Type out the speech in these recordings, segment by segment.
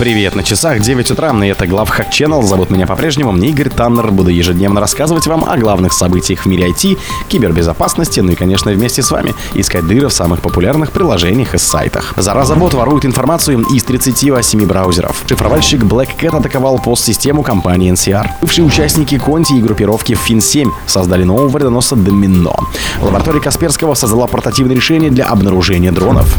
Привет, на часах 9 утра, и это Главхак Channel. Зовут меня по-прежнему Игорь Таннер. Буду ежедневно рассказывать вам о главных событиях в мире IT, кибербезопасности, ну и, конечно, вместе с вами искать дыры в самых популярных приложениях и сайтах. Зараза бот ворует информацию из 38 браузеров. Шифровальщик Black Cat атаковал постсистему компании NCR. Бывшие участники Конти и группировки FIN7 создали нового вредоноса Домино. Лаборатория Касперского создала портативное решение для обнаружения дронов.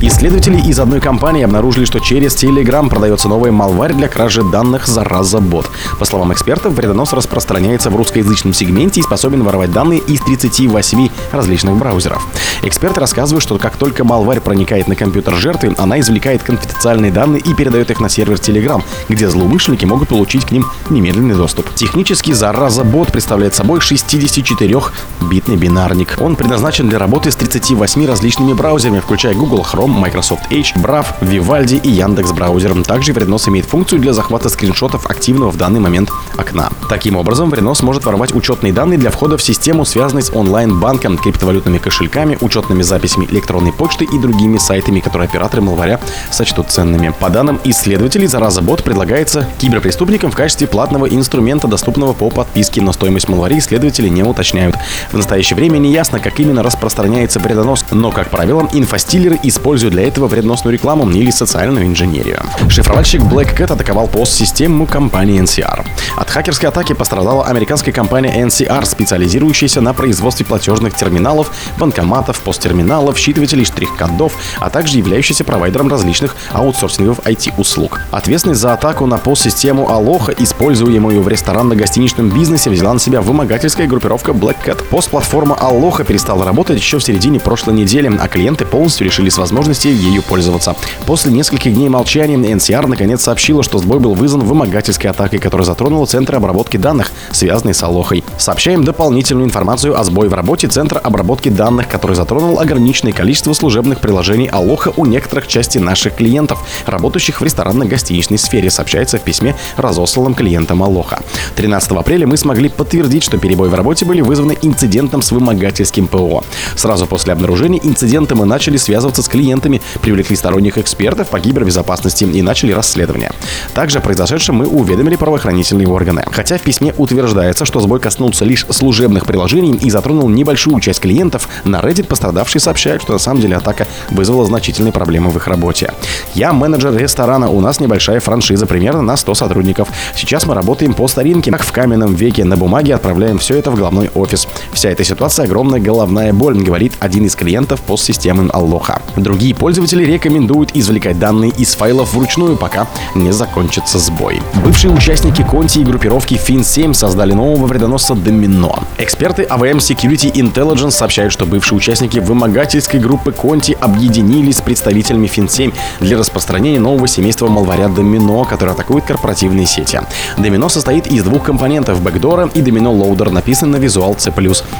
Исследователи из одной компании обнаружили, что через Telegram продается новый малварь для кражи данных зараза бот. По словам экспертов, вредонос распространяется в русскоязычном сегменте и способен воровать данные из 38 различных браузеров. Эксперты рассказывают, что как только малварь проникает на компьютер жертвы, она извлекает конфиденциальные данные и передает их на сервер Telegram, где злоумышленники могут получить к ним немедленный доступ. Технически зараза бот представляет собой 64-битный бинарник. Он предназначен для работы с 38 различными браузерами, включая Google Chrome, Microsoft Edge, Brave, Vivaldi и Яндекс браузер. Также Вреднос имеет функцию для захвата скриншотов активного в данный момент окна. Таким образом, Вреднос может воровать учетные данные для входа в систему, связанной с онлайн-банком, криптовалютными кошельками, учетными записями электронной почты и другими сайтами, которые операторы малваря сочтут ценными. По данным исследователей, зараза бот предлагается киберпреступникам в качестве платного инструмента, доступного по подписке, но стоимость малвари исследователи не уточняют. В настоящее время не ясно, как именно распространяется вредонос, но, как правило, инфостиллеры используют для этого вредоносную рекламу или социальную инженерию. Шифровальщик Black Cat атаковал пост-систему компании NCR. От хакерской атаки пострадала американская компания NCR, специализирующаяся на производстве платежных терминалов, банкоматов, посттерминалов, считывателей штрих-кодов, а также являющаяся провайдером различных аутсорсинговых IT-услуг. Ответственность за атаку на пост-систему Aloha, используемую в ресторанно-гостиничном бизнесе, взяла на себя вымогательская группировка Black Cat. Пост-платформа Aloha перестала работать еще в середине прошлой недели, а клиенты полностью решили с возможности ею пользоваться. После нескольких дней молчания NCR наконец сообщила, что сбой был вызван вымогательской атакой, которая затронула центры обработки данных, связанные с Алохой. Сообщаем дополнительную информацию о сбое в работе центра обработки данных, который затронул ограниченное количество служебных приложений Алоха у некоторых частей наших клиентов, работающих в ресторанно-гостиничной сфере, сообщается в письме, разосланном клиентам Алоха. 13 апреля мы смогли подтвердить, что перебои в работе были вызваны инцидентом с вымогательским ПО. Сразу после обнаружения инцидента мы начали связываться с клиентами, привлекли сторонних экспертов по кибербезопасности и начали расследование. Также о произошедшем мы уведомили правоохранительные органы. Хотя в письме утверждается, что сбой коснулся лишь служебных приложений и затронул небольшую часть клиентов, на Reddit пострадавшие сообщают, что на самом деле атака вызвала значительные проблемы в их работе. Я менеджер ресторана, у нас небольшая франшиза, примерно на 100 сотрудников. Сейчас мы работаем по старинке, как в каменном веке, на бумаге отправляем все это в главной офис. Вся эта ситуация огромная головная боль, говорит один из клиентов постсистемы Аллоха. Другие пользователи рекомендуют извлекать данные из файлов вручную, пока не закончится сбой. Бывшие участники Конти и группировки FIN7 создали нового вредоноса Домино. Эксперты AVM Security Intelligence сообщают, что бывшие участники вымогательской группы Конти объединились с представителями FIN7 для распространения нового семейства малваря Домино, который атакует корпоративные сети. Домино состоит из двух компонентов — бэкдора и Домино Loader, написан на Visual C+,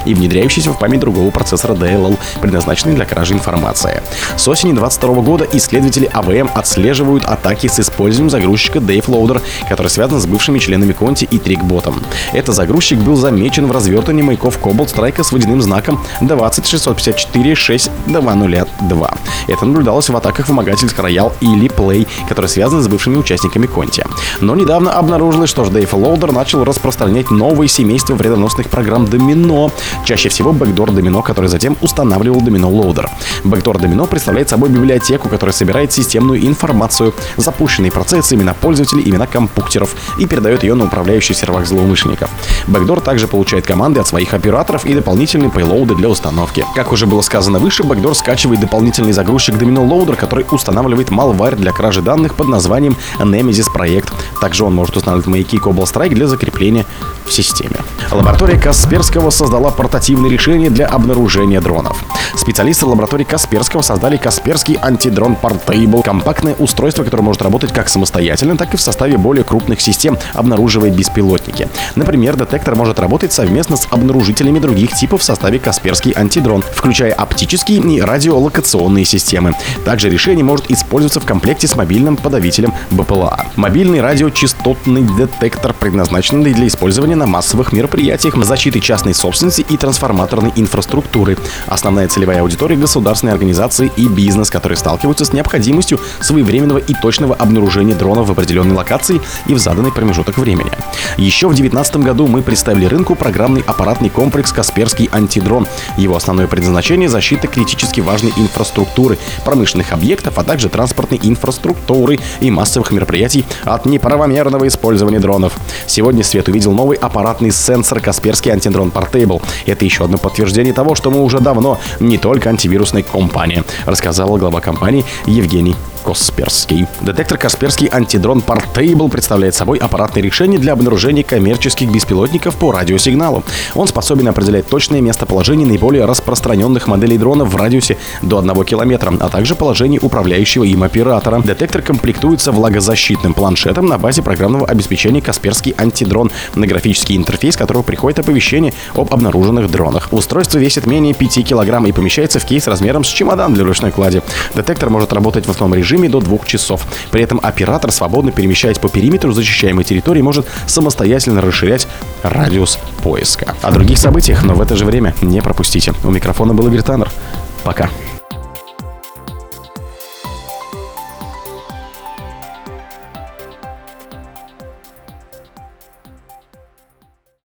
и внедряющийся в память другого процессора DLL, предназначенный для кражи информации. С осени 2022 года исследователи АВМ отслеживают атаки с использованием загрузчика Dave Loader, который связан с бывшими членами Конти и Трикботом. Этот загрузчик был замечен в развертывании маяков Cobalt Strike с водяным знаком 20654-6-202. Это наблюдалось в атаках вымогательств Royal или Play, которые связаны с бывшими участниками Конти. Но недавно обнаружилось, что Dave Loader начал распространять новые семейства вредоносных программ Домино, чаще всего Backdoor Domino, который затем устанавливал Domino Loader. Backdoor Domino представляет собой библиотеку, которая собирает системную информацию, запущенные процессы, имена пользователей, имена компьютеров и передает ее на управляющий сервак злоумышленников. Backdoor также получает команды от своих операторов и дополнительные пейлоуды для установки. Как уже было сказано выше, Backdoor скачивает дополнительный загрузчик Domino Loader, который устанавливает малварь для кражи данных под названием Nemesis проект. Также он может устанавливать маяки Cobalt Strike для закрепления в системе. Лаборатория Касперского создала портативное решение для обнаружения дронов. Специалисты лаборатории Касперского создали Касперский антидрон Portable, компактное устройство, которое может работать как самостоятельно, так и в составе более крупных систем, обнаруживая беспилотники. Например, детектор может работать совместно с обнаружителями других типов в составе Касперский антидрон, включая оптические и радиолокационные системы. Также решение может использоваться в комплекте с мобильным подавителем БПЛА. Мобильный радиочастотный детектор предназначенный для использования использования на массовых мероприятиях, защиты частной собственности и трансформаторной инфраструктуры. Основная целевая аудитория – государственные организации и бизнес, которые сталкиваются с необходимостью своевременного и точного обнаружения дронов в определенной локации и в заданный промежуток времени. Еще в 2019 году мы представили рынку программный аппаратный комплекс «Касперский антидрон». Его основное предназначение – защита критически важной инфраструктуры, промышленных объектов, а также транспортной инфраструктуры и массовых мероприятий от неправомерного использования дронов. Сегодня свет увидел новый аппаратный сенсор «Касперский антидрон Portable». Это еще одно подтверждение того, что мы уже давно не только антивирусная компания, рассказала глава компании Евгений Касперский. Детектор Касперский антидрон Portable представляет собой аппаратное решение для обнаружения коммерческих беспилотников по радиосигналу. Он способен определять точное местоположение наиболее распространенных моделей дронов в радиусе до 1 километра, а также положение управляющего им оператора. Детектор комплектуется влагозащитным планшетом на базе программного обеспечения Касперский антидрон, на графический интерфейс которого приходит оповещение об обнаруженных дронах. Устройство весит менее 5 килограмм и помещается в кейс размером с чемодан для ручной клади. Детектор может работать в основном режиме до двух часов. При этом оператор, свободно перемещаясь по периметру защищаемой территории, может самостоятельно расширять радиус поиска. О других событиях, но в это же время не пропустите. У микрофона был Игорь Таннер. Пока.